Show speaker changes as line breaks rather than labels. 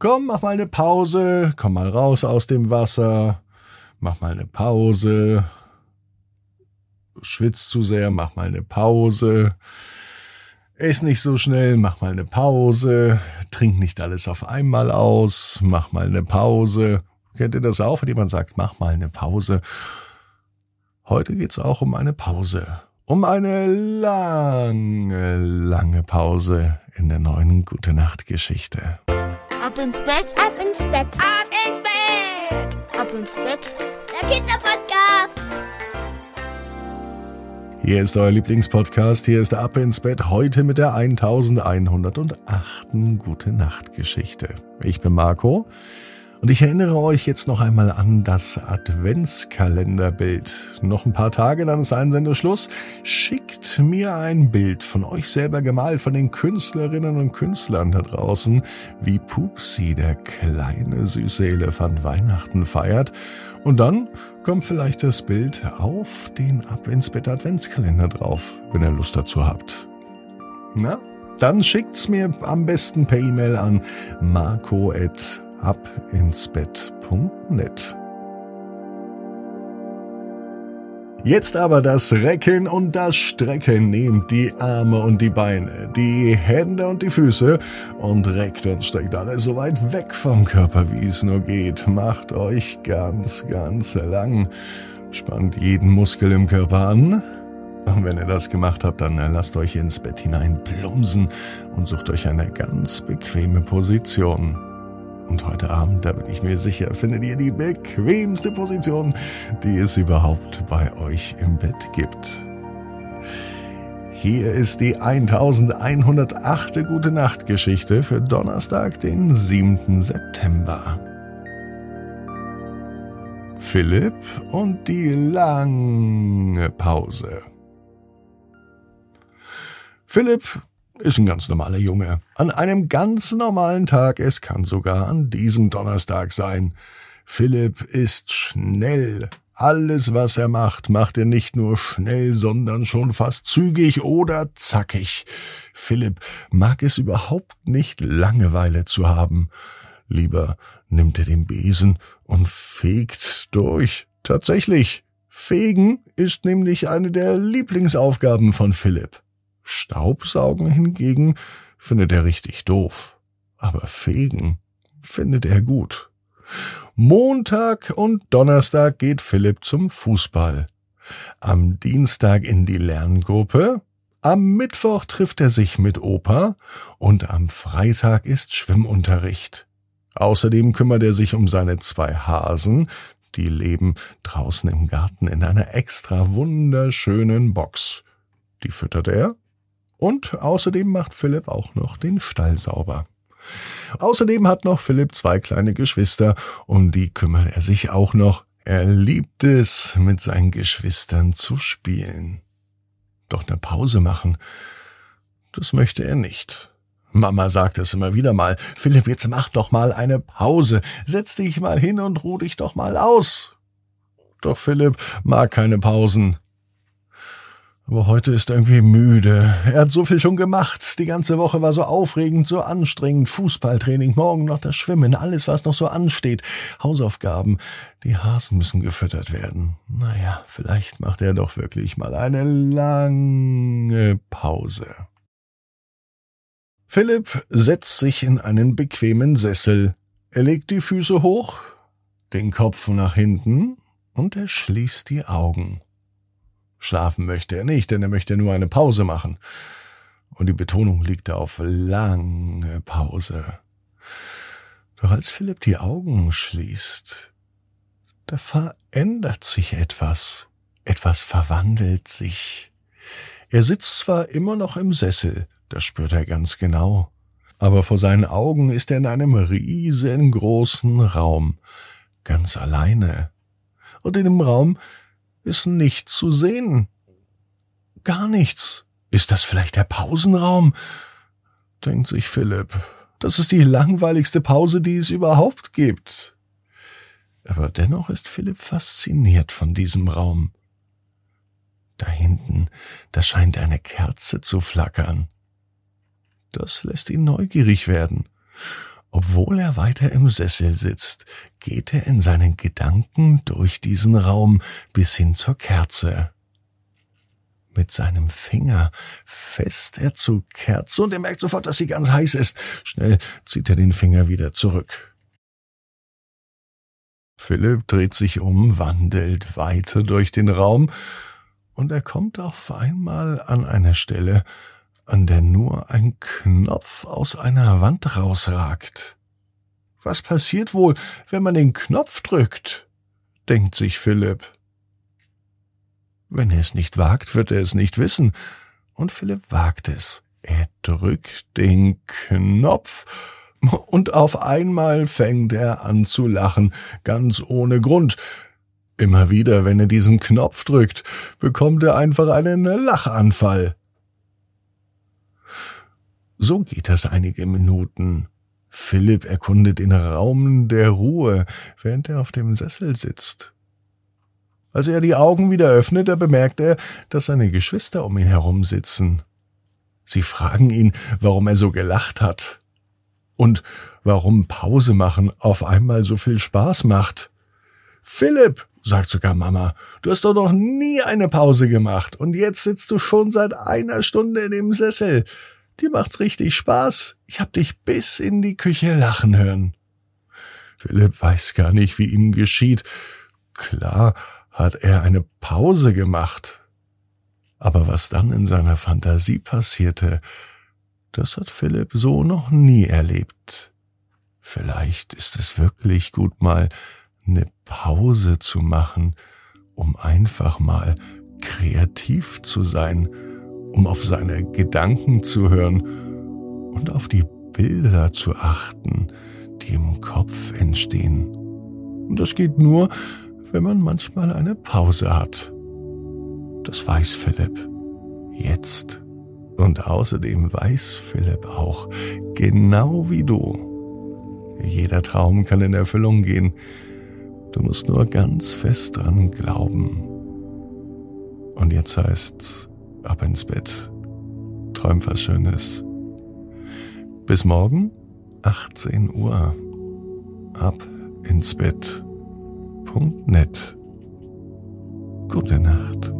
Komm, mach mal eine Pause, komm mal raus aus dem Wasser, mach mal eine Pause. Schwitzt zu sehr, mach mal eine Pause. Iss nicht so schnell, mach mal eine Pause. Trink nicht alles auf einmal aus, mach mal eine Pause. Kennt ihr das auch, wenn jemand sagt, mach mal eine Pause? Heute geht's auch um eine Pause. Um eine lange, lange Pause in der neuen Gute Nacht Geschichte.
Ab ins Bett,
Ab ins Bett.
ab ins Bett, ab ins Bett.
Der Kinderpodcast.
Hier ist euer Lieblingspodcast, hier ist Ab ins Bett, heute mit der 1108. Gute Nacht Geschichte. Ich bin Marco und ich erinnere euch jetzt noch einmal an das Adventskalenderbild. Noch ein paar Tage, dann ist Einsendeschluss. Schickt mir ein Bild von euch selber gemalt, von den Künstlerinnen und Künstlern da draußen, wie Pupsi, der kleine süße Elefant, Weihnachten feiert. Und dann kommt vielleicht das Bild auf den Ab ins Bett Adventskalender drauf, wenn ihr Lust dazu habt. Na? Dann schickt's mir am besten per E-Mail an marco.abinsbett.net. Jetzt aber das Recken und das Strecken. Nehmt die Arme und die Beine, die Hände und die Füße und reckt und streckt alles so weit weg vom Körper, wie es nur geht. Macht euch ganz, ganz lang. Spannt jeden Muskel im Körper an. Und wenn ihr das gemacht habt, dann lasst euch ins Bett hinein plumsen und sucht euch eine ganz bequeme Position. Und heute Abend, da bin ich mir sicher, findet ihr die bequemste Position, die es überhaupt bei euch im Bett gibt. Hier ist die 1108. Gute Nacht Geschichte für Donnerstag, den 7. September. Philipp und die lange Pause. Philipp ist ein ganz normaler Junge. An einem ganz normalen Tag, es kann sogar an diesem Donnerstag sein. Philipp ist schnell. Alles, was er macht, macht er nicht nur schnell, sondern schon fast zügig oder zackig. Philipp mag es überhaupt nicht, Langeweile zu haben. Lieber nimmt er den Besen und fegt durch. Tatsächlich. Fegen ist nämlich eine der Lieblingsaufgaben von Philipp. Staubsaugen hingegen findet er richtig doof. Aber Fegen findet er gut. Montag und Donnerstag geht Philipp zum Fußball. Am Dienstag in die Lerngruppe. Am Mittwoch trifft er sich mit Opa und am Freitag ist Schwimmunterricht. Außerdem kümmert er sich um seine zwei Hasen, die leben draußen im Garten in einer extra wunderschönen Box. Die füttert er und außerdem macht Philipp auch noch den Stall sauber. Außerdem hat noch Philipp zwei kleine Geschwister, um die kümmert er sich auch noch. Er liebt es, mit seinen Geschwistern zu spielen. Doch eine Pause machen, das möchte er nicht. Mama sagt es immer wieder mal, Philipp, jetzt mach doch mal eine Pause, setz dich mal hin und ruh dich doch mal aus. Doch Philipp mag keine Pausen. Aber heute ist er irgendwie müde. Er hat so viel schon gemacht. Die ganze Woche war so aufregend, so anstrengend. Fußballtraining, morgen noch das Schwimmen, alles, was noch so ansteht. Hausaufgaben. Die Hasen müssen gefüttert werden. Naja, vielleicht macht er doch wirklich mal eine lange Pause. Philipp setzt sich in einen bequemen Sessel. Er legt die Füße hoch, den Kopf nach hinten und er schließt die Augen. Schlafen möchte er nicht, denn er möchte nur eine Pause machen. Und die Betonung liegt auf lange Pause. Doch als Philipp die Augen schließt, da verändert sich etwas. Etwas verwandelt sich. Er sitzt zwar immer noch im Sessel, das spürt er ganz genau, aber vor seinen Augen ist er in einem riesengroßen Raum, ganz alleine. Und in dem Raum ist nichts zu sehen. Gar nichts. Ist das vielleicht der Pausenraum? denkt sich Philipp. Das ist die langweiligste Pause, die es überhaupt gibt. Aber dennoch ist Philipp fasziniert von diesem Raum. Da hinten, da scheint eine Kerze zu flackern. Das lässt ihn neugierig werden. Obwohl er weiter im Sessel sitzt, geht er in seinen Gedanken durch diesen Raum bis hin zur Kerze. Mit seinem Finger fest er zur Kerze und er merkt sofort, dass sie ganz heiß ist. Schnell zieht er den Finger wieder zurück. Philipp dreht sich um, wandelt weiter durch den Raum und er kommt auf einmal an eine Stelle, an der nur ein Knopf aus einer Wand rausragt. Was passiert wohl, wenn man den Knopf drückt? denkt sich Philipp. Wenn er es nicht wagt, wird er es nicht wissen. Und Philipp wagt es. Er drückt den Knopf und auf einmal fängt er an zu lachen, ganz ohne Grund. Immer wieder, wenn er diesen Knopf drückt, bekommt er einfach einen Lachanfall. So geht das einige Minuten. Philipp erkundet den Raum der Ruhe, während er auf dem Sessel sitzt. Als er die Augen wieder öffnet, bemerkt er, dass seine Geschwister um ihn herum sitzen. Sie fragen ihn, warum er so gelacht hat und warum Pause machen auf einmal so viel Spaß macht. Philipp, sagt sogar Mama, du hast doch noch nie eine Pause gemacht und jetzt sitzt du schon seit einer Stunde in dem Sessel. Dir macht's richtig Spaß. Ich hab dich bis in die Küche lachen hören. Philipp weiß gar nicht, wie ihm geschieht. Klar hat er eine Pause gemacht. Aber was dann in seiner Fantasie passierte, das hat Philipp so noch nie erlebt. Vielleicht ist es wirklich gut mal eine Pause zu machen, um einfach mal kreativ zu sein um auf seine Gedanken zu hören und auf die Bilder zu achten, die im Kopf entstehen. Und das geht nur, wenn man manchmal eine Pause hat. Das weiß Philipp. Jetzt. Und außerdem weiß Philipp auch, genau wie du, jeder Traum kann in Erfüllung gehen. Du musst nur ganz fest dran glauben. Und jetzt heißt's, ab ins Bett. Träum was Schönes. Bis morgen, 18 Uhr. Ab ins Bett. Punkt net. Gute Nacht.